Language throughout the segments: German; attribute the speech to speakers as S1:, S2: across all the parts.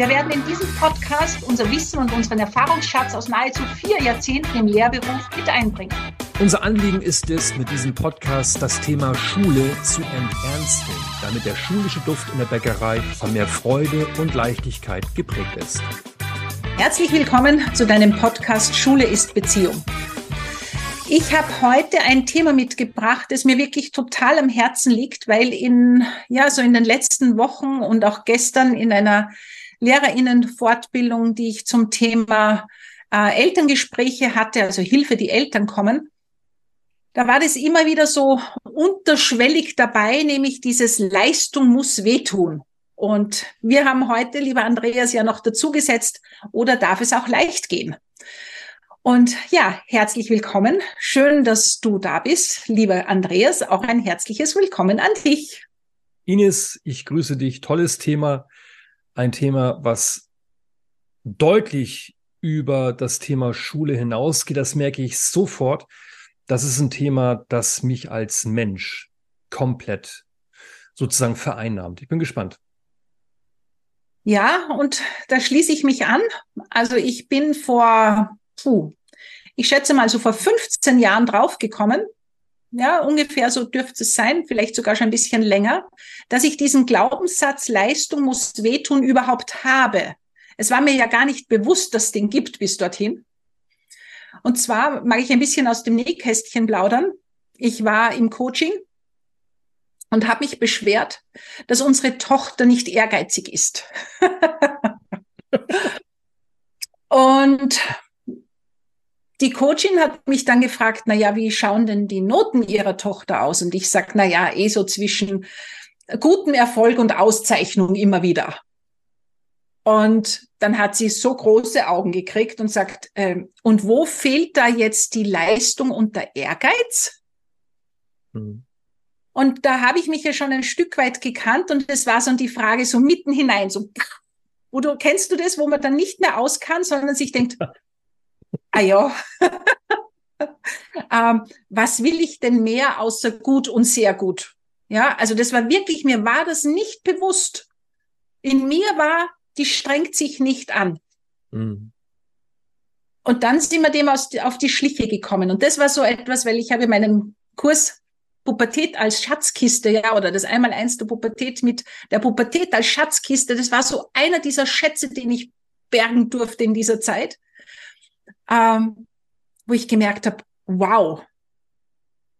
S1: Wir werden in diesem Podcast unser Wissen und unseren Erfahrungsschatz aus nahezu vier Jahrzehnten im Lehrberuf mit einbringen.
S2: Unser Anliegen ist es, mit diesem Podcast das Thema Schule zu enternsten, damit der schulische Duft in der Bäckerei von mehr Freude und Leichtigkeit geprägt ist.
S1: Herzlich willkommen zu deinem Podcast Schule ist Beziehung. Ich habe heute ein Thema mitgebracht, das mir wirklich total am Herzen liegt, weil in ja so in den letzten Wochen und auch gestern in einer Lehrerinnenfortbildung, die ich zum Thema äh, Elterngespräche hatte, also Hilfe, die Eltern kommen, da war das immer wieder so unterschwellig dabei, nämlich dieses Leistung muss wehtun. Und wir haben heute, lieber Andreas, ja noch dazu gesetzt, oder darf es auch leicht gehen? Und ja, herzlich willkommen. Schön, dass du da bist, lieber Andreas. Auch ein herzliches Willkommen an dich.
S2: Ines, ich grüße dich. Tolles Thema ein Thema, was deutlich über das Thema Schule hinausgeht. Das merke ich sofort. Das ist ein Thema, das mich als Mensch komplett sozusagen vereinnahmt. Ich bin gespannt.
S1: Ja, und da schließe ich mich an. Also ich bin vor, puh, ich schätze mal so vor 15 Jahren draufgekommen, ja, ungefähr so dürfte es sein, vielleicht sogar schon ein bisschen länger, dass ich diesen Glaubenssatz Leistung muss wehtun überhaupt habe. Es war mir ja gar nicht bewusst, dass es den gibt bis dorthin. Und zwar mag ich ein bisschen aus dem Nähkästchen plaudern. Ich war im Coaching und habe mich beschwert, dass unsere Tochter nicht ehrgeizig ist. und die Coachin hat mich dann gefragt, na ja, wie schauen denn die Noten ihrer Tochter aus? Und ich sag, na ja, eh so zwischen gutem Erfolg und Auszeichnung immer wieder. Und dann hat sie so große Augen gekriegt und sagt, äh, und wo fehlt da jetzt die Leistung und der Ehrgeiz? Mhm. Und da habe ich mich ja schon ein Stück weit gekannt und es war so die Frage so mitten hinein, so, wo du, kennst du das, wo man dann nicht mehr aus kann, sondern sich denkt, ah ja, ähm, was will ich denn mehr außer gut und sehr gut? Ja, also das war wirklich, mir war das nicht bewusst. In mir war, die strengt sich nicht an. Mhm. Und dann sind wir dem aus, auf die Schliche gekommen. Und das war so etwas, weil ich habe meinen Kurs Pubertät als Schatzkiste, ja, oder das Einmaleins der Pubertät mit der Pubertät als Schatzkiste, das war so einer dieser Schätze, den ich bergen durfte in dieser Zeit ähm, wo ich gemerkt habe, wow,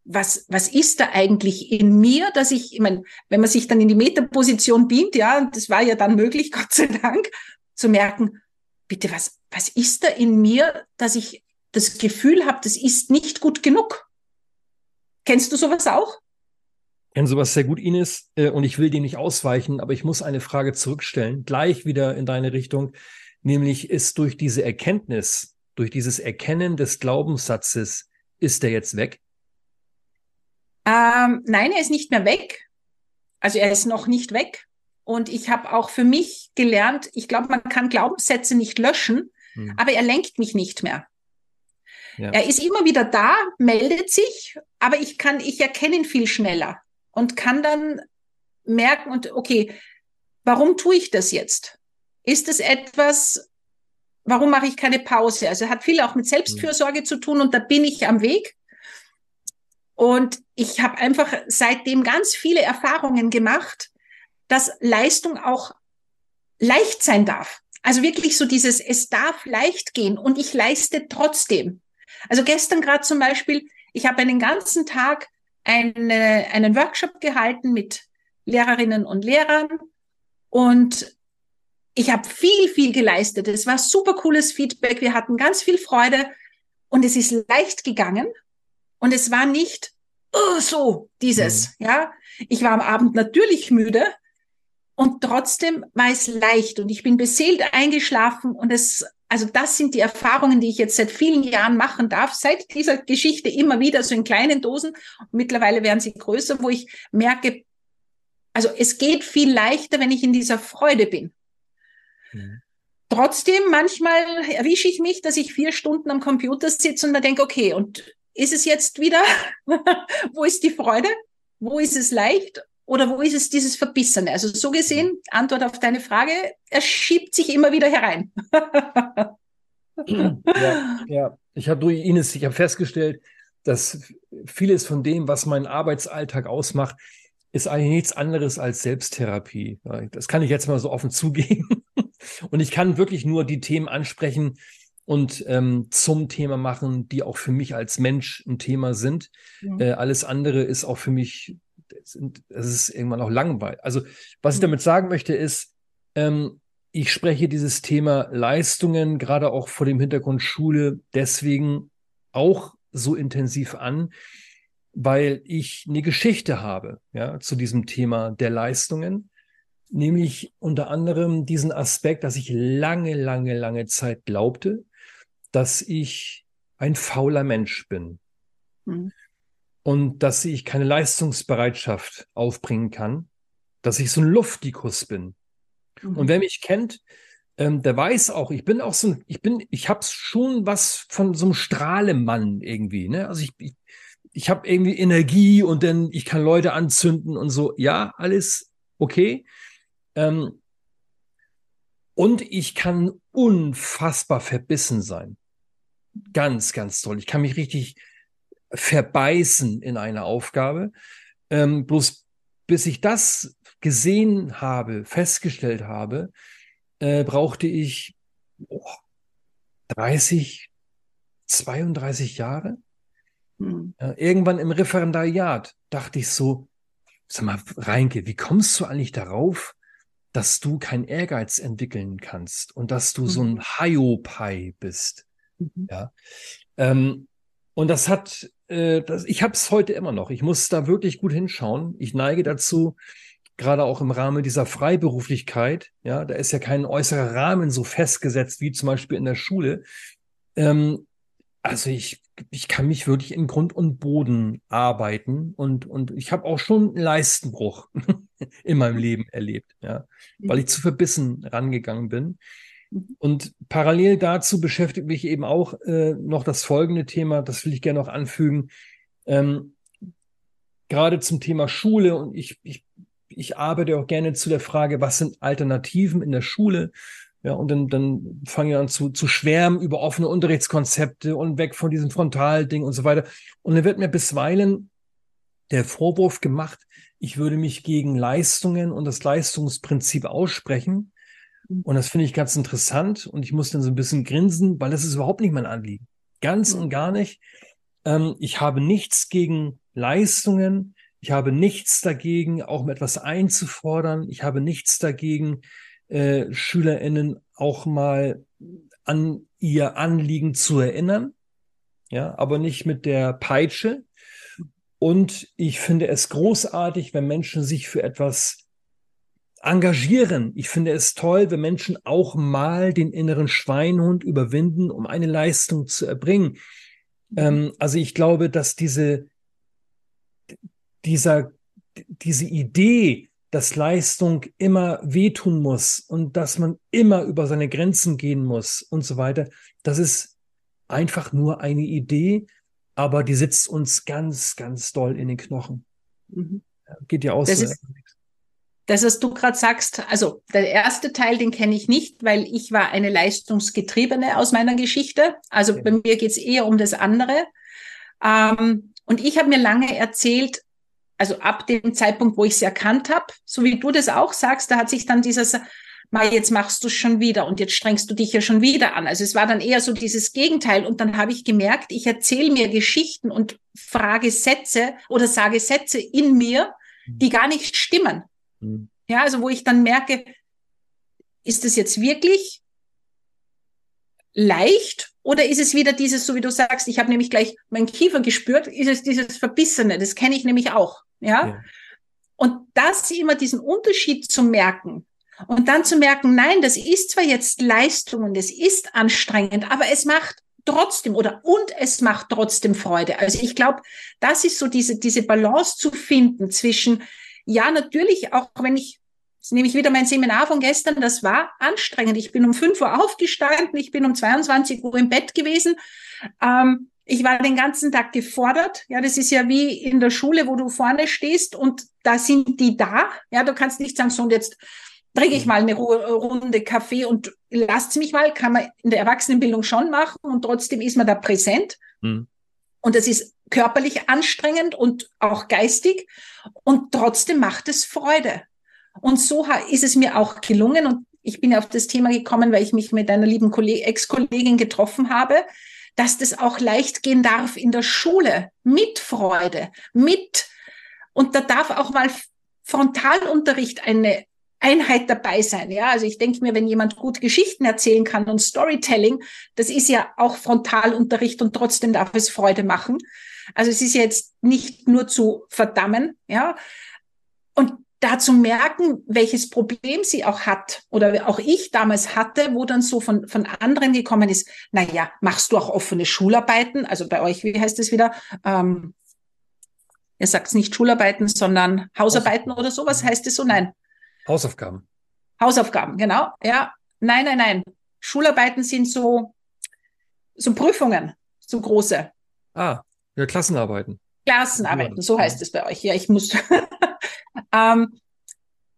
S1: was, was ist da eigentlich in mir, dass ich, ich meine, wenn man sich dann in die Metaposition beamt, ja, das war ja dann möglich, Gott sei Dank, zu merken, bitte, was, was ist da in mir, dass ich das Gefühl habe, das ist nicht gut genug? Kennst du sowas auch?
S2: Ich kenne sowas sehr gut, Ines, äh, und ich will dem nicht ausweichen, aber ich muss eine Frage zurückstellen, gleich wieder in deine Richtung, nämlich ist durch diese Erkenntnis, durch dieses Erkennen des Glaubenssatzes, ist er jetzt weg?
S1: Ähm, nein, er ist nicht mehr weg. Also er ist noch nicht weg. Und ich habe auch für mich gelernt, ich glaube, man kann Glaubenssätze nicht löschen, hm. aber er lenkt mich nicht mehr. Ja. Er ist immer wieder da, meldet sich, aber ich kann, ich erkenne ihn viel schneller und kann dann merken und okay, warum tue ich das jetzt? Ist es etwas, warum mache ich keine Pause? Also hat viel auch mit Selbstfürsorge zu tun und da bin ich am Weg. Und ich habe einfach seitdem ganz viele Erfahrungen gemacht, dass Leistung auch leicht sein darf. Also wirklich so dieses, es darf leicht gehen und ich leiste trotzdem. Also gestern gerade zum Beispiel, ich habe einen ganzen Tag eine, einen Workshop gehalten mit Lehrerinnen und Lehrern Und ich habe viel, viel geleistet. Es war super cooles Feedback. Wir hatten ganz viel Freude und es ist leicht gegangen. Und es war nicht oh, so dieses, mhm. ja. Ich war am Abend natürlich müde und trotzdem war es leicht und ich bin beseelt eingeschlafen und es, also das sind die Erfahrungen, die ich jetzt seit vielen Jahren machen darf, seit dieser Geschichte immer wieder so in kleinen Dosen. Und mittlerweile werden sie größer, wo ich merke, also es geht viel leichter, wenn ich in dieser Freude bin. Mhm. Trotzdem, manchmal erwische ich mich, dass ich vier Stunden am Computer sitze und da denke, okay, und ist es jetzt wieder, wo ist die Freude? Wo ist es leicht? Oder wo ist es dieses Verbissene? Also so gesehen, Antwort auf deine Frage, er schiebt sich immer wieder herein.
S2: ja, ja, ich habe durch Ines, ich habe festgestellt, dass vieles von dem, was meinen Arbeitsalltag ausmacht, ist eigentlich nichts anderes als Selbsttherapie. Das kann ich jetzt mal so offen zugeben. Und ich kann wirklich nur die Themen ansprechen und ähm, zum Thema machen, die auch für mich als Mensch ein Thema sind. Ja. Äh, alles andere ist auch für mich, es ist irgendwann auch langweilig. Also, was ich damit sagen möchte, ist, ähm, ich spreche dieses Thema Leistungen, gerade auch vor dem Hintergrund Schule, deswegen auch so intensiv an, weil ich eine Geschichte habe, ja, zu diesem Thema der Leistungen, nämlich unter anderem diesen Aspekt, dass ich lange, lange, lange Zeit glaubte, dass ich ein fauler Mensch bin mhm. und dass ich keine Leistungsbereitschaft aufbringen kann, dass ich so ein Luftikus bin. Mhm. Und wer mich kennt, ähm, der weiß auch, ich bin auch so ein, ich bin, ich habe schon was von so einem Strahlemann irgendwie. Ne? Also ich, ich ich habe irgendwie Energie und dann ich kann Leute anzünden und so. Ja, alles okay. Ähm, und ich kann unfassbar verbissen sein. Ganz, ganz toll. Ich kann mich richtig verbeißen in eine Aufgabe. Ähm, bloß bis ich das gesehen habe, festgestellt habe, äh, brauchte ich oh, 30, 32 Jahre. Hm. Ja, irgendwann im Referendariat dachte ich so, sag mal, Reinke, wie kommst du eigentlich darauf, dass du keinen Ehrgeiz entwickeln kannst und dass du mhm. so ein Hiopai bist? Mhm. Ja. Ähm, und das hat, äh, das, ich habe es heute immer noch. Ich muss da wirklich gut hinschauen. Ich neige dazu, gerade auch im Rahmen dieser Freiberuflichkeit, ja, da ist ja kein äußerer Rahmen so festgesetzt wie zum Beispiel in der Schule. Ähm, also ich, ich kann mich wirklich in Grund und Boden arbeiten und, und ich habe auch schon einen Leistenbruch in meinem Leben erlebt, ja, weil ich zu verbissen rangegangen bin. Mhm. Und parallel dazu beschäftigt mich eben auch äh, noch das folgende Thema, das will ich gerne noch anfügen. Ähm, gerade zum Thema Schule und ich, ich, ich arbeite auch gerne zu der Frage, was sind Alternativen in der Schule? Ja, und dann, dann fange ich an zu, zu schwärmen über offene Unterrichtskonzepte und weg von diesem Frontalding und so weiter. Und dann wird mir bisweilen der Vorwurf gemacht, ich würde mich gegen Leistungen und das Leistungsprinzip aussprechen. Und das finde ich ganz interessant und ich muss dann so ein bisschen grinsen, weil das ist überhaupt nicht mein Anliegen. Ganz und gar nicht. Ähm, ich habe nichts gegen Leistungen. Ich habe nichts dagegen, auch um etwas einzufordern. Ich habe nichts dagegen, äh, SchülerInnen auch mal an ihr Anliegen zu erinnern. Ja, aber nicht mit der Peitsche. Und ich finde es großartig, wenn Menschen sich für etwas engagieren. Ich finde es toll, wenn Menschen auch mal den inneren Schweinhund überwinden, um eine Leistung zu erbringen. Ähm, also ich glaube, dass diese, dieser, diese Idee, dass Leistung immer wehtun muss und dass man immer über seine Grenzen gehen muss und so weiter. Das ist einfach nur eine Idee, aber die sitzt uns ganz, ganz doll in den Knochen. Mhm. Geht ja aus.
S1: Das ist, das, was du gerade sagst, also der erste Teil, den kenne ich nicht, weil ich war eine Leistungsgetriebene aus meiner Geschichte. Also ja. bei mir geht es eher um das andere. Ähm, und ich habe mir lange erzählt, also ab dem Zeitpunkt, wo ich es erkannt habe, so wie du das auch sagst, da hat sich dann dieses, mal jetzt machst du es schon wieder und jetzt strengst du dich ja schon wieder an. Also es war dann eher so dieses Gegenteil. Und dann habe ich gemerkt, ich erzähle mir Geschichten und frage Sätze oder sage Sätze in mir, die gar nicht stimmen. Mhm. Ja, also wo ich dann merke, ist es jetzt wirklich leicht oder ist es wieder dieses, so wie du sagst, ich habe nämlich gleich meinen Kiefer gespürt, ist es dieses Verbissene, das kenne ich nämlich auch, ja? ja. Und das immer diesen Unterschied zu merken und dann zu merken, nein, das ist zwar jetzt Leistung und es ist anstrengend, aber es macht trotzdem oder und es macht trotzdem Freude. Also ich glaube, das ist so diese, diese Balance zu finden zwischen, ja, natürlich, auch wenn ich Jetzt nehme ich wieder mein Seminar von gestern. Das war anstrengend. Ich bin um 5 Uhr aufgestanden. Ich bin um 22 Uhr im Bett gewesen. Ähm, ich war den ganzen Tag gefordert. Ja, das ist ja wie in der Schule, wo du vorne stehst und da sind die da. Ja, du kannst nicht sagen, so und jetzt trinke ich mal eine Runde Kaffee und lasst mich mal. Kann man in der Erwachsenenbildung schon machen und trotzdem ist man da präsent. Mhm. Und das ist körperlich anstrengend und auch geistig und trotzdem macht es Freude. Und so ist es mir auch gelungen. Und ich bin auf das Thema gekommen, weil ich mich mit einer lieben Ex-Kollegin getroffen habe, dass das auch leicht gehen darf in der Schule, mit Freude, mit, und da darf auch mal Frontalunterricht eine Einheit dabei sein. Ja, also ich denke mir, wenn jemand gut Geschichten erzählen kann und Storytelling, das ist ja auch Frontalunterricht und trotzdem darf es Freude machen. Also es ist jetzt nicht nur zu verdammen, ja. Und da zu merken, welches Problem sie auch hat oder auch ich damals hatte, wo dann so von, von anderen gekommen ist, na ja, machst du auch offene Schularbeiten? Also bei euch, wie heißt es wieder? Ähm, ihr sagt nicht Schularbeiten, sondern Hausarbeiten oder sowas heißt es so? Nein.
S2: Hausaufgaben.
S1: Hausaufgaben, genau. Ja, nein, nein, nein. Schularbeiten sind so, so Prüfungen, so große.
S2: Ah, ja, Klassenarbeiten.
S1: Klassenarbeiten, so heißt es bei euch. Ja, ich muss ähm,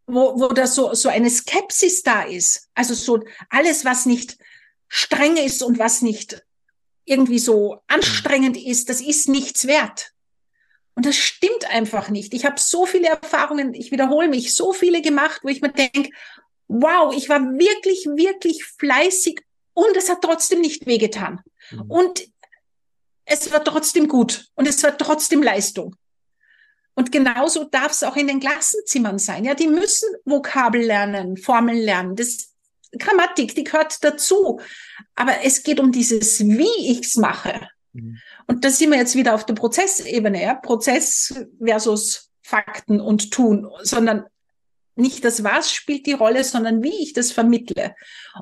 S1: wo, wo da so, so eine Skepsis da ist. Also so alles, was nicht streng ist und was nicht irgendwie so anstrengend ist, das ist nichts wert. Und das stimmt einfach nicht. Ich habe so viele Erfahrungen, ich wiederhole mich, so viele gemacht, wo ich mir denke, wow, ich war wirklich, wirklich fleißig und es hat trotzdem nicht wehgetan. Mhm. Und es war trotzdem gut und es war trotzdem Leistung. Und genauso darf es auch in den Klassenzimmern sein. Ja, die müssen Vokabel lernen, Formeln lernen. Das Grammatik, die gehört dazu. Aber es geht um dieses, wie ich's mache. Mhm. Und da sind wir jetzt wieder auf der Prozessebene, ja? Prozess versus Fakten und Tun, sondern nicht das Was spielt die Rolle, sondern wie ich das vermittle.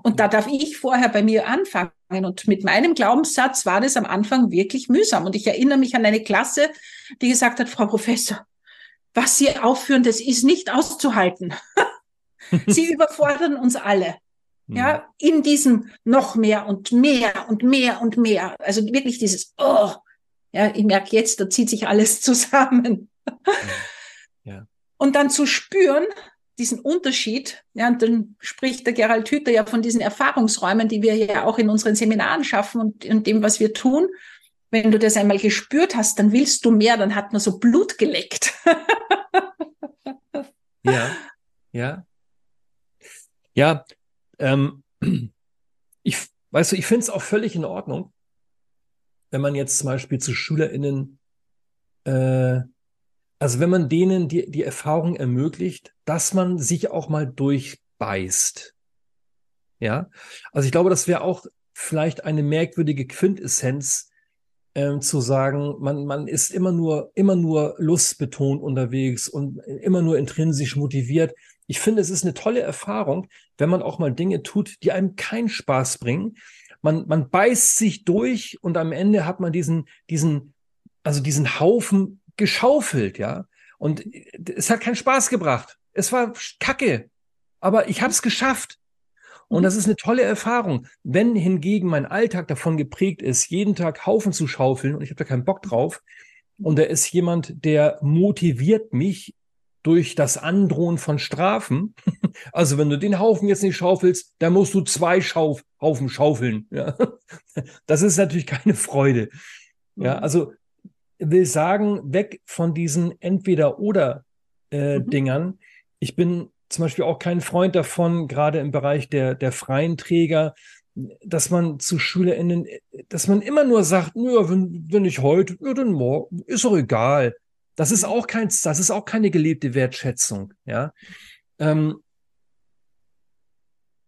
S1: Und da darf ich vorher bei mir anfangen. Und mit meinem Glaubenssatz war das am Anfang wirklich mühsam. Und ich erinnere mich an eine Klasse, die gesagt hat, Frau Professor, was Sie aufführen, das ist nicht auszuhalten. Sie überfordern uns alle. Ja, mhm. in diesem noch mehr und mehr und mehr und mehr. Also wirklich dieses, oh, ja, ich merke jetzt, da zieht sich alles zusammen. Ja. Und dann zu spüren, diesen Unterschied, ja, und dann spricht der Gerald Hüther ja von diesen Erfahrungsräumen, die wir ja auch in unseren Seminaren schaffen und in dem, was wir tun wenn du das einmal gespürt hast, dann willst du mehr, dann hat man so Blut geleckt.
S2: ja, ja. Ja, ähm, ich, weißt du, ich finde es auch völlig in Ordnung, wenn man jetzt zum Beispiel zu SchülerInnen, äh, also wenn man denen die, die Erfahrung ermöglicht, dass man sich auch mal durchbeißt. Ja, also ich glaube, das wäre auch vielleicht eine merkwürdige Quintessenz ähm, zu sagen, man, man ist immer nur, immer nur lustbetont unterwegs und immer nur intrinsisch motiviert. Ich finde, es ist eine tolle Erfahrung, wenn man auch mal Dinge tut, die einem keinen Spaß bringen. Man, man beißt sich durch und am Ende hat man diesen, diesen, also diesen Haufen geschaufelt, ja. Und es hat keinen Spaß gebracht. Es war Kacke. Aber ich habe es geschafft. Und das ist eine tolle Erfahrung. Wenn hingegen mein Alltag davon geprägt ist, jeden Tag Haufen zu schaufeln und ich habe da keinen Bock drauf, und da ist jemand, der motiviert mich durch das Androhen von Strafen. Also wenn du den Haufen jetzt nicht schaufelst, dann musst du zwei Schauf Haufen schaufeln. Ja. Das ist natürlich keine Freude. Ja, mhm. also will sagen, weg von diesen Entweder-Oder äh, mhm. Ich bin zum Beispiel auch kein Freund davon, gerade im Bereich der, der freien Träger, dass man zu SchülerInnen, dass man immer nur sagt, ja, wenn, wenn ich heute, ja, dann morgen, ist doch egal. Das ist auch kein, das ist auch keine gelebte Wertschätzung, ja. Ähm,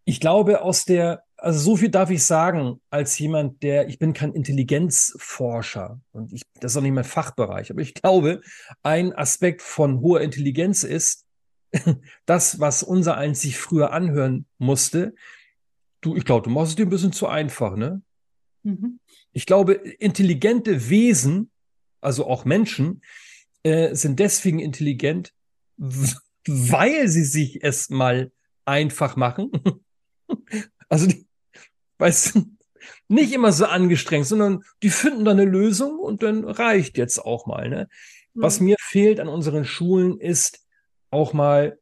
S2: Ich glaube, aus der, also so viel darf ich sagen, als jemand, der, ich bin kein Intelligenzforscher und ich, das ist auch nicht mein Fachbereich, aber ich glaube, ein Aspekt von hoher Intelligenz ist, das, was unser eins sich früher anhören musste, du, ich glaube, du machst es dir ein bisschen zu einfach, ne? Mhm. Ich glaube, intelligente Wesen, also auch Menschen, äh, sind deswegen intelligent, weil sie sich es mal einfach machen. also, die, weißt du, nicht immer so angestrengt, sondern die finden dann eine Lösung und dann reicht jetzt auch mal. Ne? Mhm. Was mir fehlt an unseren Schulen ist auch mal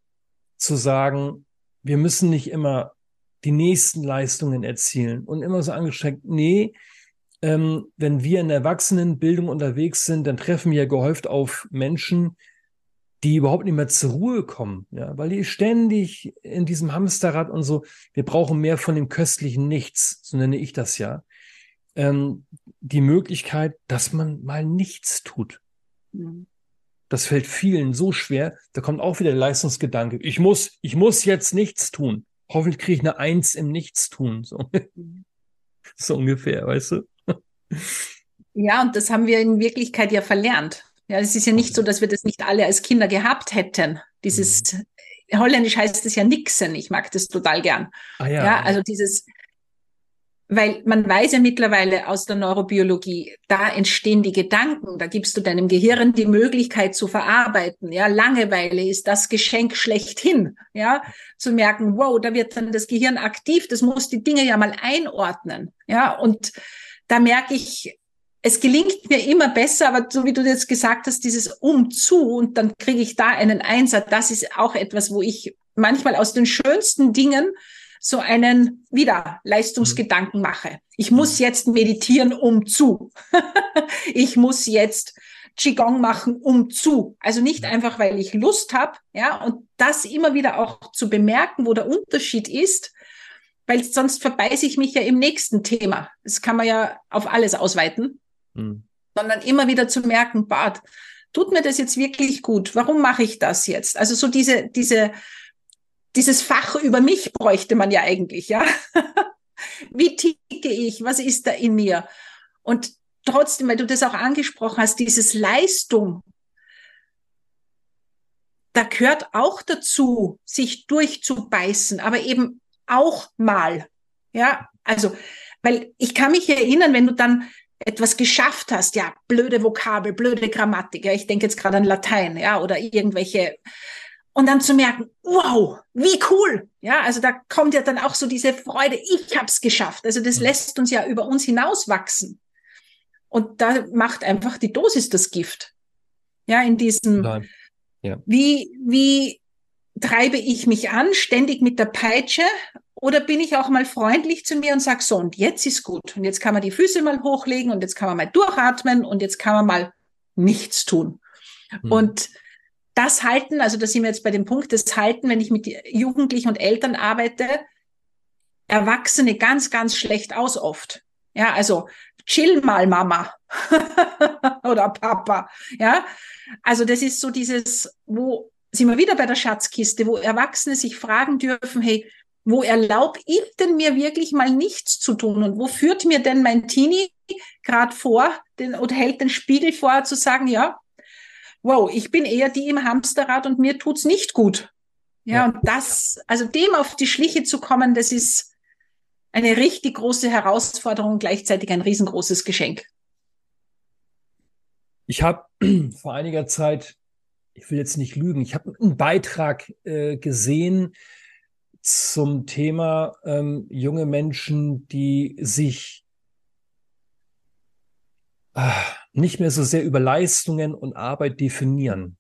S2: zu sagen, wir müssen nicht immer die nächsten Leistungen erzielen und immer so angestrengt. Nee, ähm, wenn wir in der Erwachsenenbildung unterwegs sind, dann treffen wir gehäuft auf Menschen, die überhaupt nicht mehr zur Ruhe kommen, ja, weil die ständig in diesem Hamsterrad und so, wir brauchen mehr von dem köstlichen Nichts, so nenne ich das ja. Ähm, die Möglichkeit, dass man mal nichts tut. Mhm. Das fällt vielen so schwer. Da kommt auch wieder der Leistungsgedanke. Ich muss, ich muss jetzt nichts tun. Hoffentlich kriege ich eine Eins im Nichtstun. So. Mhm. so ungefähr, weißt du?
S1: Ja, und das haben wir in Wirklichkeit ja verlernt. Ja, es ist ja nicht so, dass wir das nicht alle als Kinder gehabt hätten. Dieses. Holländisch heißt es ja Nixen. Ich mag das total gern. Ah, ja. ja, also dieses, weil man weiß ja mittlerweile aus der Neurobiologie, da entstehen die Gedanken, da gibst du deinem Gehirn die Möglichkeit zu verarbeiten. Ja, Langeweile ist das Geschenk schlechthin. Ja, zu merken, wow, da wird dann das Gehirn aktiv, das muss die Dinge ja mal einordnen. Ja, und da merke ich, es gelingt mir immer besser, aber so wie du jetzt gesagt hast, dieses Umzu und dann kriege ich da einen Einsatz, das ist auch etwas, wo ich manchmal aus den schönsten Dingen so einen wieder Leistungsgedanken mache. Ich muss mhm. jetzt meditieren um zu. ich muss jetzt Qigong machen um zu. Also nicht einfach, weil ich Lust habe, ja, und das immer wieder auch zu bemerken, wo der Unterschied ist, weil sonst verbeiße ich mich ja im nächsten Thema. Das kann man ja auf alles ausweiten, mhm. sondern immer wieder zu merken, Bart, tut mir das jetzt wirklich gut? Warum mache ich das jetzt? Also so diese, diese, dieses Fach über mich bräuchte man ja eigentlich, ja. Wie ticke ich? Was ist da in mir? Und trotzdem, weil du das auch angesprochen hast, dieses Leistung, da gehört auch dazu, sich durchzubeißen, aber eben auch mal. Ja, also, weil ich kann mich erinnern, wenn du dann etwas geschafft hast, ja, blöde Vokabel, blöde Grammatik, ja, ich denke jetzt gerade an Latein, ja, oder irgendwelche und dann zu merken, wow, wie cool. Ja, also da kommt ja dann auch so diese Freude, ich hab's geschafft. Also das lässt uns ja über uns hinauswachsen. Und da macht einfach die Dosis das Gift. Ja, in diesem, ja. wie, wie treibe ich mich an, ständig mit der Peitsche? Oder bin ich auch mal freundlich zu mir und sag so, und jetzt ist gut. Und jetzt kann man die Füße mal hochlegen und jetzt kann man mal durchatmen und jetzt kann man mal nichts tun. Hm. Und das Halten, also da sind wir jetzt bei dem Punkt, das Halten, wenn ich mit Jugendlichen und Eltern arbeite, Erwachsene ganz, ganz schlecht aus oft. Ja, also chill mal, Mama oder Papa. Ja, also das ist so dieses, wo sind wir wieder bei der Schatzkiste, wo Erwachsene sich fragen dürfen, hey, wo erlaube ich denn mir wirklich mal nichts zu tun und wo führt mir denn mein Teenie gerade vor den, oder hält den Spiegel vor zu sagen, ja, wow, ich bin eher die im Hamsterrad und mir tut's nicht gut. Ja, ja, und das, also dem auf die Schliche zu kommen, das ist eine richtig große Herausforderung, gleichzeitig ein riesengroßes Geschenk.
S2: Ich habe vor einiger Zeit ich will jetzt nicht lügen, ich habe einen Beitrag äh, gesehen zum Thema ähm, junge Menschen, die sich äh, nicht mehr so sehr über Leistungen und Arbeit definieren.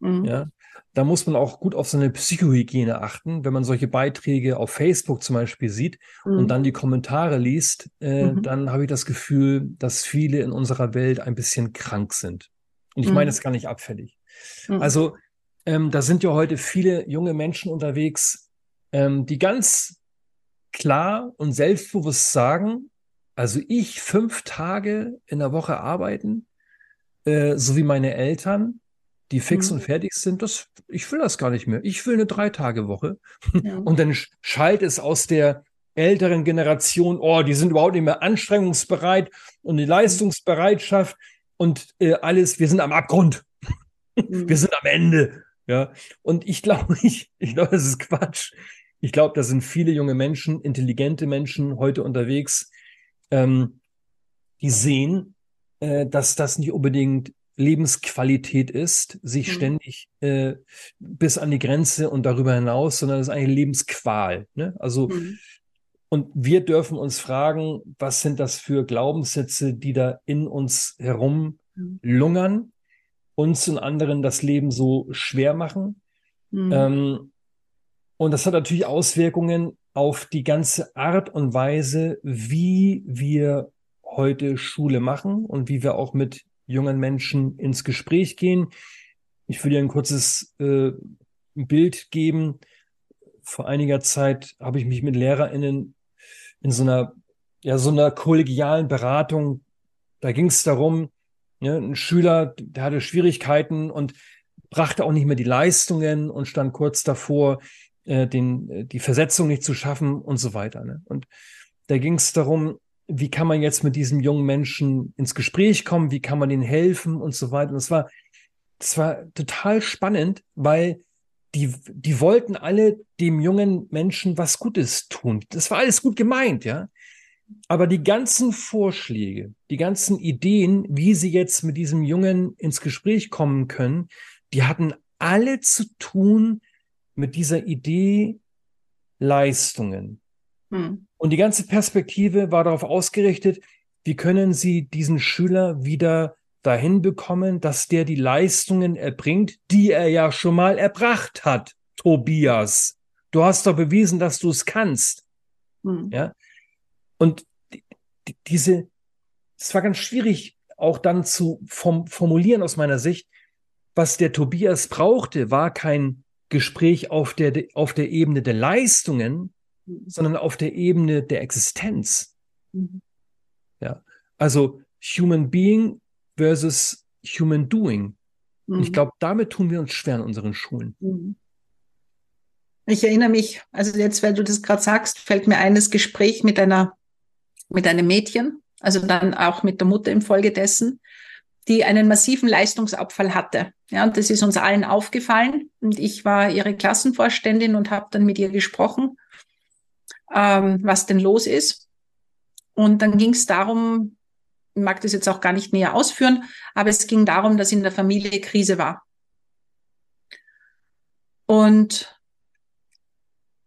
S2: Mhm. Ja, da muss man auch gut auf seine Psychohygiene achten. Wenn man solche Beiträge auf Facebook zum Beispiel sieht mhm. und dann die Kommentare liest, äh, mhm. dann habe ich das Gefühl, dass viele in unserer Welt ein bisschen krank sind. Und ich meine es mhm. gar nicht abfällig. Mhm. Also ähm, da sind ja heute viele junge Menschen unterwegs, ähm, die ganz klar und selbstbewusst sagen, also ich fünf Tage in der Woche arbeiten, äh, so wie meine Eltern, die fix mhm. und fertig sind, das, ich will das gar nicht mehr. Ich will eine Drei-Tage-Woche. Ja. Und dann schallt es aus der älteren Generation, oh, die sind überhaupt nicht mehr anstrengungsbereit und die Leistungsbereitschaft und äh, alles, wir sind am Abgrund. Mhm. Wir sind am Ende. Ja. Und ich glaube, ich, ich glaube, das ist Quatsch. Ich glaube, da sind viele junge Menschen, intelligente Menschen heute unterwegs, ähm, die sehen, äh, dass das nicht unbedingt Lebensqualität ist, sich mhm. ständig äh, bis an die Grenze und darüber hinaus, sondern es ist eine Lebensqual. Ne? Also, mhm. und wir dürfen uns fragen, was sind das für Glaubenssätze, die da in uns herum mhm. lungern, uns und anderen das Leben so schwer machen. Mhm. Ähm, und das hat natürlich Auswirkungen auf die ganze Art und Weise, wie wir heute Schule machen und wie wir auch mit jungen Menschen ins Gespräch gehen. Ich will dir ein kurzes äh, Bild geben. Vor einiger Zeit habe ich mich mit LehrerInnen in so einer, ja, so einer kollegialen Beratung, da ging es darum, ja, ein Schüler, der hatte Schwierigkeiten und brachte auch nicht mehr die Leistungen und stand kurz davor, äh, den, äh, die Versetzung nicht zu schaffen und so weiter. Ne? Und da ging es darum, wie kann man jetzt mit diesem jungen Menschen ins Gespräch kommen, wie kann man ihnen helfen und so weiter. Und das war, war total spannend, weil die, die wollten alle dem jungen Menschen was Gutes tun. Das war alles gut gemeint, ja. Aber die ganzen Vorschläge, die ganzen Ideen, wie sie jetzt mit diesem Jungen ins Gespräch kommen können, die hatten alle zu tun mit dieser Idee Leistungen. Hm. Und die ganze Perspektive war darauf ausgerichtet, wie können Sie diesen Schüler wieder dahin bekommen, dass der die Leistungen erbringt, die er ja schon mal erbracht hat, Tobias. Du hast doch bewiesen, dass du es kannst. Hm. Ja. Und die, die, diese, es war ganz schwierig, auch dann zu form, formulieren aus meiner Sicht. Was der Tobias brauchte, war kein Gespräch auf der, auf der Ebene der Leistungen, sondern auf der Ebene der Existenz. Mhm. Ja, also Human Being versus Human Doing. Mhm. ich glaube, damit tun wir uns schwer in unseren Schulen. Mhm.
S1: Ich erinnere mich, also jetzt, weil du das gerade sagst, fällt mir ein das Gespräch mit einer, mit einem Mädchen, also dann auch mit der Mutter im Folge dessen, die einen massiven Leistungsabfall hatte. Ja, und das ist uns allen aufgefallen. Und ich war ihre Klassenvorständin und habe dann mit ihr gesprochen ähm, was denn los ist. Und dann ging es darum, ich mag das jetzt auch gar nicht näher ausführen, aber es ging darum, dass in der Familie Krise war. Und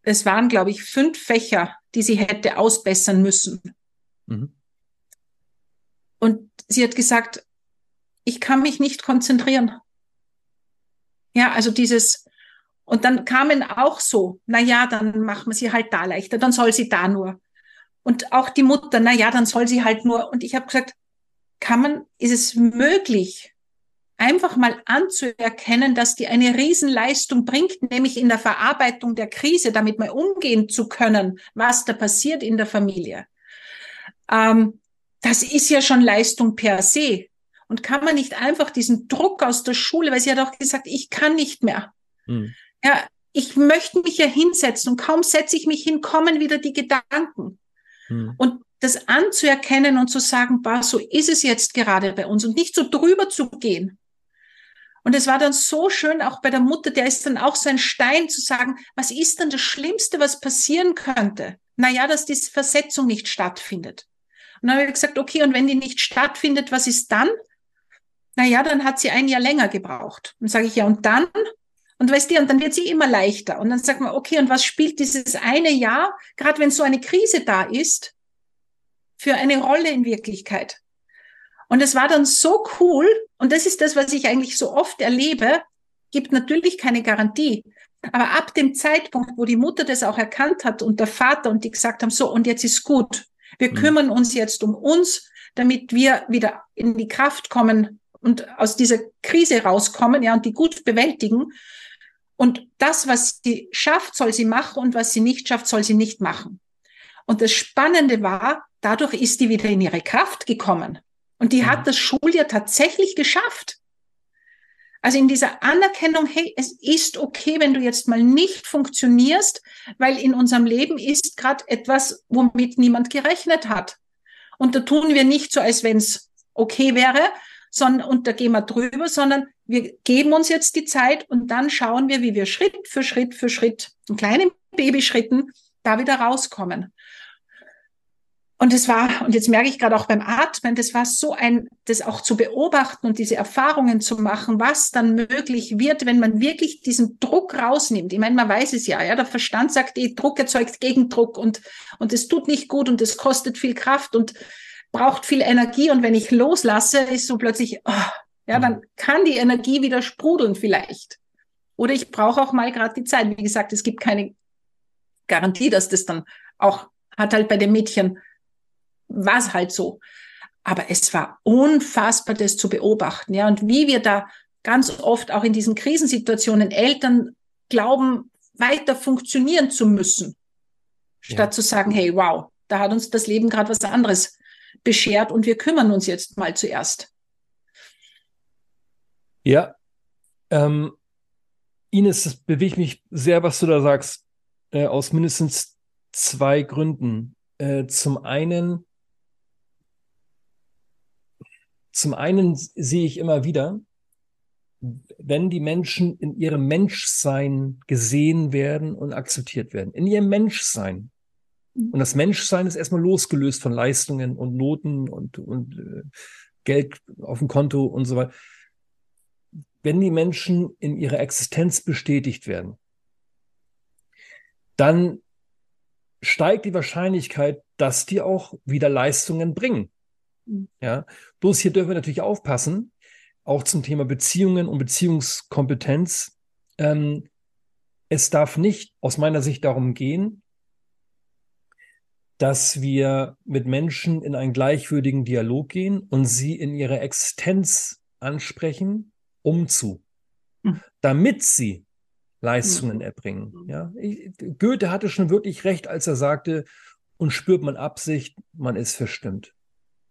S1: es waren, glaube ich, fünf Fächer, die sie hätte ausbessern müssen. Mhm. Und sie hat gesagt, ich kann mich nicht konzentrieren. Ja, also dieses, und dann kamen auch so, na ja, dann machen wir sie halt da leichter, dann soll sie da nur. Und auch die Mutter, na ja, dann soll sie halt nur. Und ich habe gesagt, kann man, ist es möglich, einfach mal anzuerkennen, dass die eine Riesenleistung bringt, nämlich in der Verarbeitung der Krise, damit mal umgehen zu können, was da passiert in der Familie. Ähm, das ist ja schon Leistung per se. Und kann man nicht einfach diesen Druck aus der Schule, weil sie hat auch gesagt, ich kann nicht mehr. Hm. Ja, ich möchte mich ja hinsetzen und kaum setze ich mich hin, kommen wieder die Gedanken. Hm. Und das anzuerkennen und zu sagen, bah, so ist es jetzt gerade bei uns und nicht so drüber zu gehen. Und es war dann so schön, auch bei der Mutter, der ist dann auch so ein Stein zu sagen, was ist denn das Schlimmste, was passieren könnte? Naja, dass diese Versetzung nicht stattfindet. Und dann habe ich gesagt, okay, und wenn die nicht stattfindet, was ist dann? Naja, dann hat sie ein Jahr länger gebraucht. Und sage ich, ja, und dann? Und weißt du, und dann wird sie immer leichter. Und dann sagt man, okay, und was spielt dieses eine Jahr, gerade wenn so eine Krise da ist, für eine Rolle in Wirklichkeit? Und es war dann so cool, und das ist das, was ich eigentlich so oft erlebe, gibt natürlich keine Garantie. Aber ab dem Zeitpunkt, wo die Mutter das auch erkannt hat und der Vater und die gesagt haben, so, und jetzt ist gut. Wir mhm. kümmern uns jetzt um uns, damit wir wieder in die Kraft kommen und aus dieser Krise rauskommen, ja, und die gut bewältigen. Und das, was sie schafft, soll sie machen und was sie nicht schafft, soll sie nicht machen. Und das Spannende war, dadurch ist die wieder in ihre Kraft gekommen. Und die mhm. hat das Schuljahr tatsächlich geschafft. Also in dieser Anerkennung, hey, es ist okay, wenn du jetzt mal nicht funktionierst, weil in unserem Leben ist gerade etwas, womit niemand gerechnet hat. Und da tun wir nicht so, als wenn es okay wäre, sondern, und da gehen wir drüber, sondern wir geben uns jetzt die Zeit und dann schauen wir, wie wir Schritt für Schritt für Schritt, in kleinen Babyschritten, da wieder rauskommen. Und es war, und jetzt merke ich gerade auch beim Atmen, das war so ein, das auch zu beobachten und diese Erfahrungen zu machen, was dann möglich wird, wenn man wirklich diesen Druck rausnimmt. Ich meine, man weiß es ja, ja, der Verstand sagt, eh, Druck erzeugt Gegendruck und, und es tut nicht gut und es kostet viel Kraft und braucht viel Energie. Und wenn ich loslasse, ist so plötzlich, oh, ja, dann kann die Energie wieder sprudeln vielleicht. Oder ich brauche auch mal gerade die Zeit. Wie gesagt, es gibt keine Garantie, dass das dann auch hat halt bei den Mädchen war es halt so. Aber es war unfassbar, das zu beobachten, ja. Und wie wir da ganz oft auch in diesen Krisensituationen Eltern glauben, weiter funktionieren zu müssen, statt ja. zu sagen, hey, wow, da hat uns das Leben gerade was anderes beschert und wir kümmern uns jetzt mal zuerst.
S2: Ja, ähm, Ines, das bewegt mich sehr, was du da sagst, äh, aus mindestens zwei Gründen. Äh, zum einen Zum einen sehe ich immer wieder, wenn die Menschen in ihrem Menschsein gesehen werden und akzeptiert werden, in ihrem Menschsein. Mhm. Und das Menschsein ist erstmal losgelöst von Leistungen und Noten und, und äh, Geld auf dem Konto und so weiter. Wenn die Menschen in ihrer Existenz bestätigt werden, dann steigt die Wahrscheinlichkeit, dass die auch wieder Leistungen bringen. Ja, bloß hier dürfen wir natürlich aufpassen, auch zum Thema Beziehungen und Beziehungskompetenz. Ähm, es darf nicht aus meiner Sicht darum gehen, dass wir mit Menschen in einen gleichwürdigen Dialog gehen und sie in ihrer Existenz ansprechen, um zu, mhm. damit sie Leistungen mhm. erbringen. Ja, Goethe hatte schon wirklich recht, als er sagte, und spürt man Absicht, man ist verstimmt.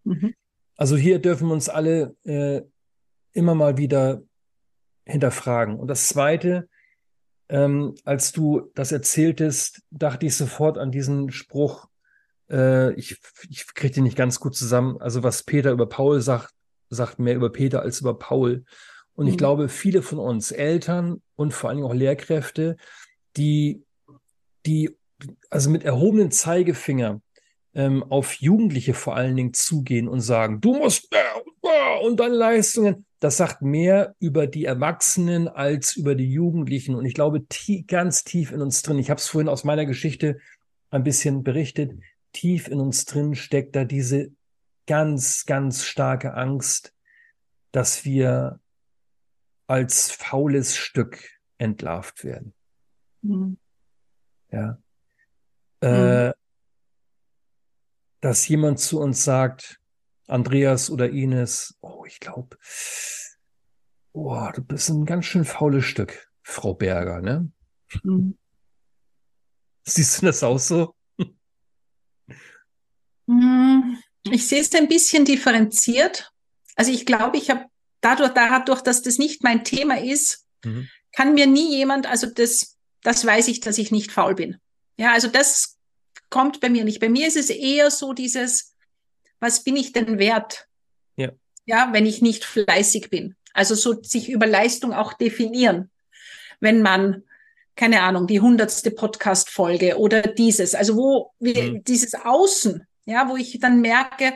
S2: Mhm. Also hier dürfen wir uns alle äh, immer mal wieder hinterfragen. Und das Zweite, ähm, als du das erzähltest, dachte ich sofort an diesen Spruch, äh, ich, ich kriege den nicht ganz gut zusammen, also was Peter über Paul sagt, sagt mehr über Peter als über Paul. Und mhm. ich glaube, viele von uns, Eltern und vor allen Dingen auch Lehrkräfte, die, die also mit erhobenen Zeigefinger ähm, auf Jugendliche vor allen Dingen zugehen und sagen, du musst äh, und dann Leistungen. Das sagt mehr über die Erwachsenen als über die Jugendlichen. Und ich glaube, tie ganz tief in uns drin, ich habe es vorhin aus meiner Geschichte ein bisschen berichtet, tief in uns drin steckt da diese ganz, ganz starke Angst, dass wir als faules Stück entlarvt werden. Mhm. Ja. Mhm. Äh, dass jemand zu uns sagt, Andreas oder Ines, oh, ich glaube, oh, du bist ein ganz schön faules Stück, Frau Berger, ne? Mhm. Siehst du das auch so?
S1: Hm, ich sehe es ein bisschen differenziert. Also ich glaube, ich habe dadurch, dadurch, dass das nicht mein Thema ist, mhm. kann mir nie jemand, also das, das weiß ich, dass ich nicht faul bin. Ja, also das kommt bei mir nicht. Bei mir ist es eher so dieses, was bin ich denn wert? Ja. Ja, wenn ich nicht fleißig bin. Also so sich über Leistung auch definieren. Wenn man, keine Ahnung, die hundertste Podcast-Folge oder dieses, also wo mhm. dieses Außen, ja, wo ich dann merke,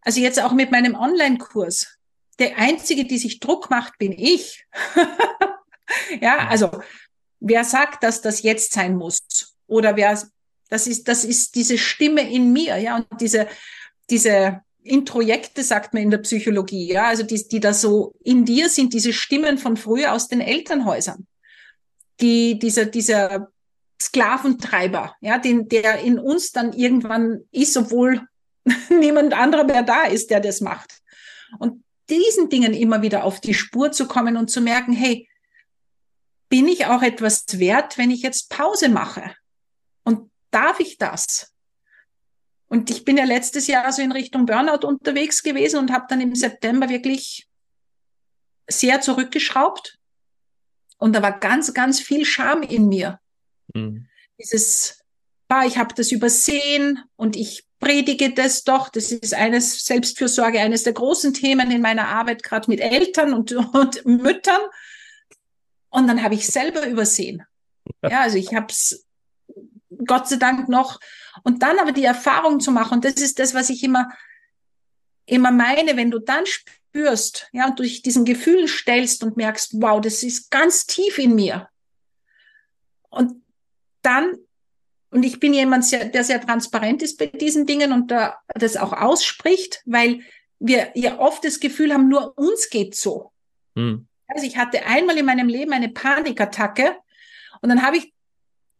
S1: also jetzt auch mit meinem Online-Kurs, der einzige, die sich Druck macht, bin ich. ja, mhm. also wer sagt, dass das jetzt sein muss? Oder wer das ist, das ist diese Stimme in mir, ja, und diese, diese Introjekte, sagt man in der Psychologie, ja, also die, die da so in dir sind, diese Stimmen von früher aus den Elternhäusern. Die, dieser, dieser Sklaventreiber, ja, den, der in uns dann irgendwann ist, obwohl niemand anderer mehr da ist, der das macht. Und diesen Dingen immer wieder auf die Spur zu kommen und zu merken, hey, bin ich auch etwas wert, wenn ich jetzt Pause mache? Darf ich das? Und ich bin ja letztes Jahr so in Richtung Burnout unterwegs gewesen und habe dann im September wirklich sehr zurückgeschraubt und da war ganz, ganz viel Scham in mir. Mhm. Dieses, bah, ich habe das übersehen und ich predige das doch. Das ist eines Selbstfürsorge, eines der großen Themen in meiner Arbeit, gerade mit Eltern und, und Müttern. Und dann habe ich selber übersehen. Ja, also ich habe es Gott sei Dank noch. Und dann aber die Erfahrung zu machen, und das ist das, was ich immer, immer meine, wenn du dann spürst, ja, und durch diesen Gefühlen stellst und merkst, wow, das ist ganz tief in mir. Und dann, und ich bin jemand, der sehr transparent ist bei diesen Dingen und da das auch ausspricht, weil wir ja oft das Gefühl haben, nur uns geht so. Hm. Also ich hatte einmal in meinem Leben eine Panikattacke und dann habe ich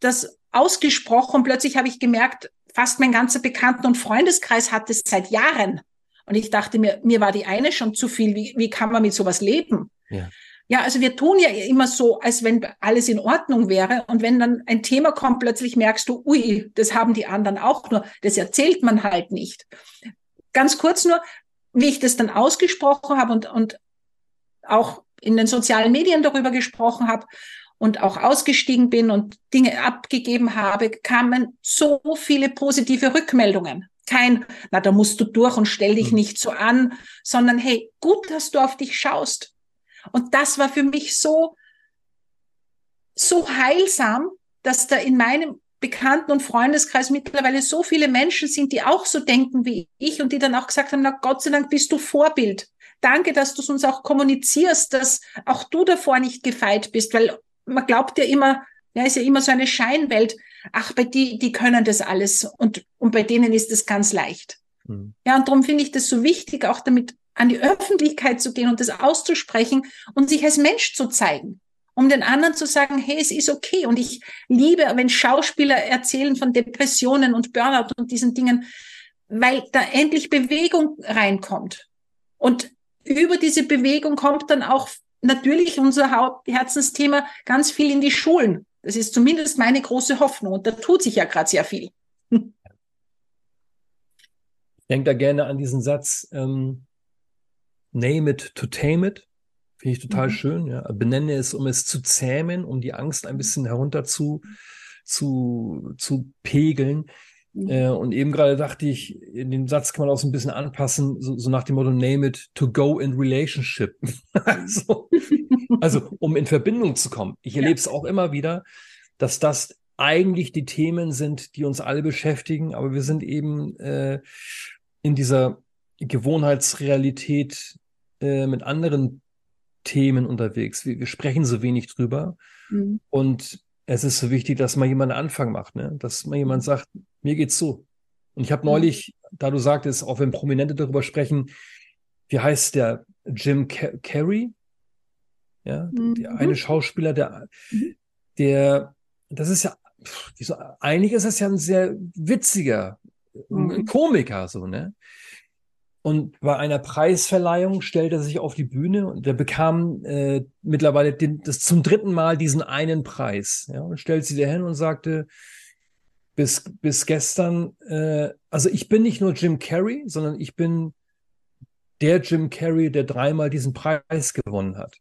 S1: das ausgesprochen plötzlich habe ich gemerkt, fast mein ganzer Bekannten- und Freundeskreis hat es seit Jahren. Und ich dachte mir, mir war die eine schon zu viel. Wie, wie kann man mit sowas leben? Ja. Ja, also wir tun ja immer so, als wenn alles in Ordnung wäre. Und wenn dann ein Thema kommt, plötzlich merkst du, ui, das haben die anderen auch nur. Das erzählt man halt nicht. Ganz kurz nur, wie ich das dann ausgesprochen habe und, und auch in den sozialen Medien darüber gesprochen habe und auch ausgestiegen bin und Dinge abgegeben habe, kamen so viele positive Rückmeldungen. Kein, na, da musst du durch und stell dich mhm. nicht so an, sondern hey, gut, dass du auf dich schaust. Und das war für mich so, so heilsam, dass da in meinem Bekannten- und Freundeskreis mittlerweile so viele Menschen sind, die auch so denken wie ich und die dann auch gesagt haben, na Gott sei Dank bist du Vorbild. Danke, dass du es uns auch kommunizierst, dass auch du davor nicht gefeit bist, weil man glaubt ja immer, ja, ist ja immer so eine Scheinwelt. Ach, bei die, die können das alles und, und bei denen ist es ganz leicht. Mhm. Ja, und darum finde ich das so wichtig, auch damit an die Öffentlichkeit zu gehen und das auszusprechen und sich als Mensch zu zeigen, um den anderen zu sagen, hey, es ist okay. Und ich liebe, wenn Schauspieler erzählen von Depressionen und Burnout und diesen Dingen, weil da endlich Bewegung reinkommt. Und über diese Bewegung kommt dann auch natürlich unser Hauptherzensthema ganz viel in die Schulen. Das ist zumindest meine große Hoffnung. Und da tut sich ja gerade sehr viel. Ich
S2: denke da gerne an diesen Satz, ähm, name it to tame it. Finde ich total mhm. schön. Ja. Benenne es, um es zu zähmen, um die Angst ein bisschen herunter zu, zu, zu pegeln. Mhm. Äh, und eben gerade dachte ich, in dem Satz kann man auch so ein bisschen anpassen, so, so nach dem Motto, name it to go in relationship. also, also, um in Verbindung zu kommen. Ich erlebe es auch immer wieder, dass das eigentlich die Themen sind, die uns alle beschäftigen, aber wir sind eben äh, in dieser Gewohnheitsrealität äh, mit anderen Themen unterwegs. Wir, wir sprechen so wenig drüber. Mhm. Und es ist so wichtig, dass mal jemand einen Anfang macht, ne? dass mal jemand mhm. sagt, mir geht's so. Und ich habe mhm. neulich, da du sagtest, auch wenn Prominente darüber sprechen, wie heißt der Jim Carrey? Ja, mhm. der eine Schauspieler, der, mhm. der, das ist ja, eigentlich ist das ja ein sehr witziger, mhm. Komiker, so, ne? Und bei einer Preisverleihung stellte er sich auf die Bühne und er bekam äh, mittlerweile den, das zum dritten Mal diesen einen Preis. Ja, und stellt sich hin und sagte, bis, bis gestern, äh, also ich bin nicht nur Jim Carrey, sondern ich bin der Jim Carrey, der dreimal diesen Preis gewonnen hat.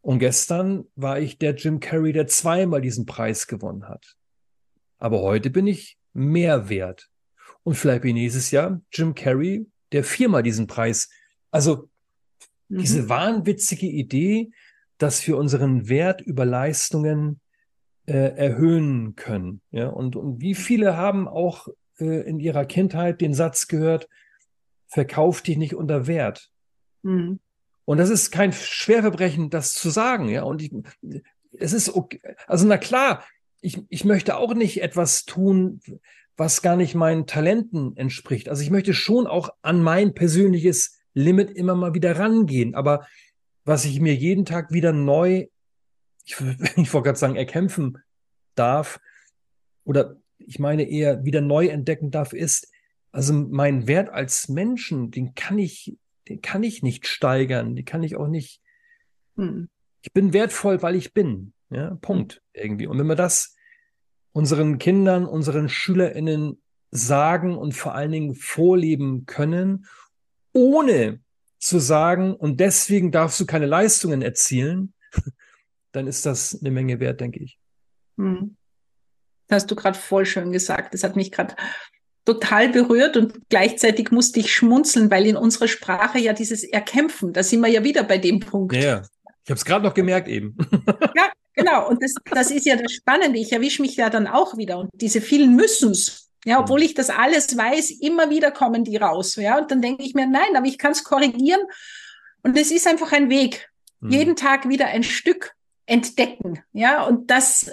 S2: Und gestern war ich der Jim Carrey, der zweimal diesen Preis gewonnen hat. Aber heute bin ich mehr wert. Und vielleicht nächstes Jahr Jim Carrey, der viermal diesen Preis. Also mhm. diese wahnwitzige Idee, dass wir unseren Wert über Leistungen äh, erhöhen können. Ja, und, und wie viele haben auch äh, in ihrer Kindheit den Satz gehört, verkauf dich nicht unter Wert. Mhm. Und das ist kein Schwerverbrechen, das zu sagen, ja. Und ich, es ist okay. Also, na klar, ich, ich möchte auch nicht etwas tun, was gar nicht meinen Talenten entspricht. Also ich möchte schon auch an mein persönliches Limit immer mal wieder rangehen. Aber was ich mir jeden Tag wieder neu, ich, ich wollte gerade sagen, erkämpfen darf, oder ich meine eher wieder neu entdecken darf, ist, also mein Wert als Menschen, den kann ich, den kann ich nicht steigern, den kann ich auch nicht. Hm. Ich bin wertvoll, weil ich bin. Ja, Punkt. Irgendwie. Und wenn wir das unseren Kindern, unseren SchülerInnen sagen und vor allen Dingen vorleben können, ohne zu sagen, und deswegen darfst du keine Leistungen erzielen, dann ist das eine Menge wert, denke ich. Hm.
S1: Das hast du gerade voll schön gesagt. Das hat mich gerade total berührt und gleichzeitig musste ich schmunzeln, weil in unserer Sprache ja dieses Erkämpfen, da sind wir ja wieder bei dem Punkt.
S2: Ja, ich habe es gerade noch gemerkt eben.
S1: ja, genau. Und das, das ist ja das Spannende. Ich erwische mich ja dann auch wieder. Und diese vielen Müssens, ja, obwohl ich das alles weiß, immer wieder kommen die raus. Ja, und dann denke ich mir, nein, aber ich kann es korrigieren. Und es ist einfach ein Weg. Mhm. Jeden Tag wieder ein Stück entdecken. Ja, und das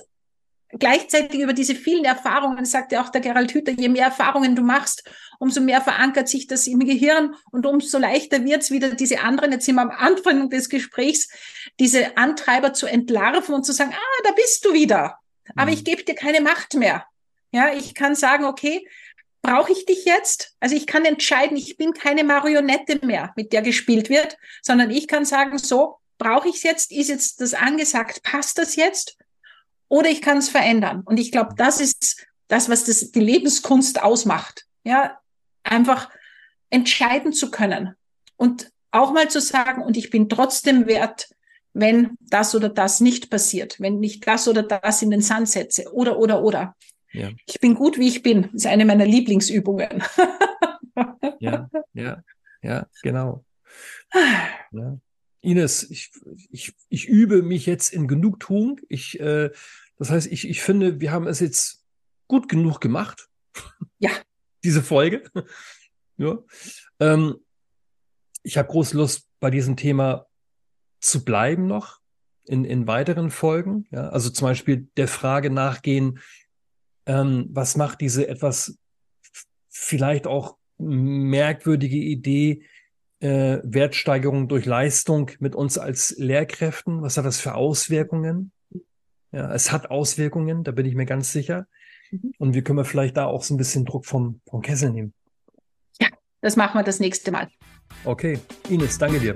S1: gleichzeitig über diese vielen Erfahrungen, sagt ja auch der Gerald Hüther, je mehr Erfahrungen du machst, umso mehr verankert sich das im Gehirn und umso leichter wird es wieder diese anderen, jetzt sind wir am Anfang des Gesprächs, diese Antreiber zu entlarven und zu sagen, ah, da bist du wieder. Aber mhm. ich gebe dir keine Macht mehr. Ja, ich kann sagen, okay, brauche ich dich jetzt? Also ich kann entscheiden, ich bin keine Marionette mehr, mit der gespielt wird, sondern ich kann sagen, so, brauche ich es jetzt? Ist jetzt das angesagt? Passt das jetzt? Oder ich kann es verändern. Und ich glaube, das ist das, was das, die Lebenskunst ausmacht. Ja, einfach entscheiden zu können und auch mal zu sagen, und ich bin trotzdem wert, wenn das oder das nicht passiert, wenn ich das oder das in den Sand setze oder, oder, oder. Ja. Ich bin gut, wie ich bin. Das ist eine meiner Lieblingsübungen.
S2: ja, ja, ja, genau. Ja. Ines, ich, ich, ich übe mich jetzt in Genugtuung. Ich, äh, das heißt, ich, ich finde, wir haben es jetzt gut genug gemacht.
S1: Ja.
S2: Diese Folge. ja. Ähm, ich habe große Lust, bei diesem Thema zu bleiben noch in, in weiteren Folgen. Ja? Also zum Beispiel der Frage nachgehen, ähm, was macht diese etwas vielleicht auch merkwürdige Idee, äh, Wertsteigerung durch Leistung mit uns als Lehrkräften? Was hat das für Auswirkungen? Ja, es hat Auswirkungen, da bin ich mir ganz sicher. Mhm. Und wie können wir vielleicht da auch so ein bisschen Druck vom, vom Kessel nehmen?
S1: Ja, das machen wir das nächste Mal.
S2: Okay, Ines, danke dir.